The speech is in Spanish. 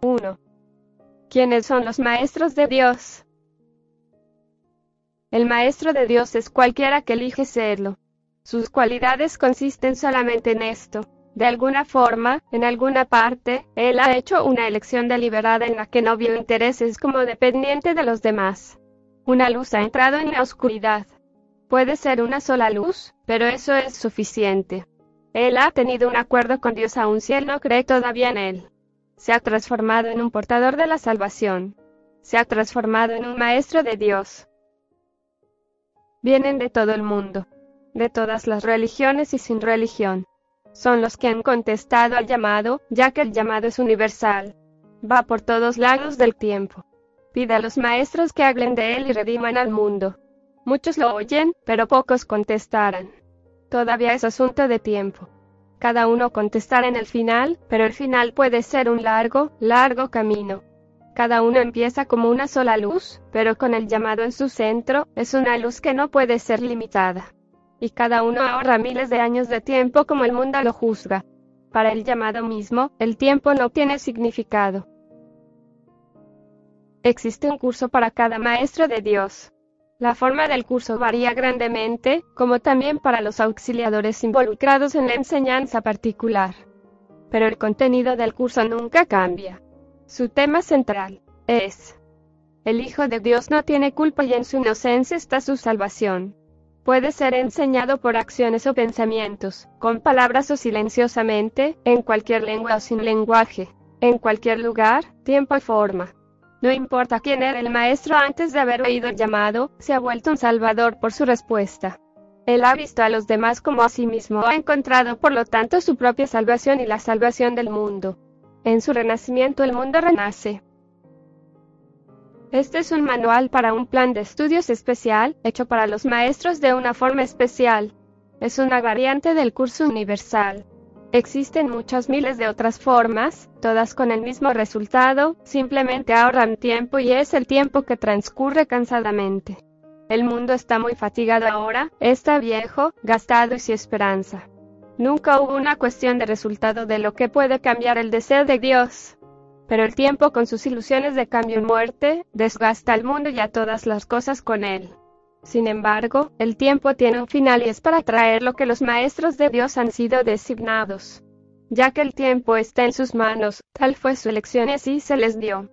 1. ¿Quiénes son los maestros de Dios? El maestro de Dios es cualquiera que elige serlo. Sus cualidades consisten solamente en esto. De alguna forma, en alguna parte, él ha hecho una elección deliberada en la que no vio intereses como dependiente de los demás. Una luz ha entrado en la oscuridad. Puede ser una sola luz, pero eso es suficiente. Él ha tenido un acuerdo con Dios aun si él no cree todavía en él. Se ha transformado en un portador de la salvación. Se ha transformado en un maestro de Dios. Vienen de todo el mundo de todas las religiones y sin religión. Son los que han contestado al llamado, ya que el llamado es universal. Va por todos lados del tiempo. Pide a los maestros que hablen de él y rediman al mundo. Muchos lo oyen, pero pocos contestarán. Todavía es asunto de tiempo. Cada uno contestará en el final, pero el final puede ser un largo, largo camino. Cada uno empieza como una sola luz, pero con el llamado en su centro, es una luz que no puede ser limitada y cada uno ahorra miles de años de tiempo como el mundo lo juzga. Para el llamado mismo, el tiempo no tiene significado. Existe un curso para cada maestro de Dios. La forma del curso varía grandemente, como también para los auxiliadores involucrados en la enseñanza particular. Pero el contenido del curso nunca cambia. Su tema central es, el Hijo de Dios no tiene culpa y en su inocencia está su salvación. Puede ser enseñado por acciones o pensamientos, con palabras o silenciosamente, en cualquier lengua o sin lenguaje, en cualquier lugar, tiempo y forma. No importa quién era el maestro antes de haber oído el llamado, se ha vuelto un salvador por su respuesta. Él ha visto a los demás como a sí mismo, ha encontrado por lo tanto su propia salvación y la salvación del mundo. En su renacimiento el mundo renace. Este es un manual para un plan de estudios especial, hecho para los maestros de una forma especial. Es una variante del curso universal. Existen muchas miles de otras formas, todas con el mismo resultado, simplemente ahorran tiempo y es el tiempo que transcurre cansadamente. El mundo está muy fatigado ahora, está viejo, gastado y sin esperanza. Nunca hubo una cuestión de resultado de lo que puede cambiar el deseo de Dios. Pero el tiempo con sus ilusiones de cambio y muerte, desgasta al mundo y a todas las cosas con él. Sin embargo, el tiempo tiene un final y es para traer lo que los maestros de Dios han sido designados. Ya que el tiempo está en sus manos, tal fue su elección y así se les dio.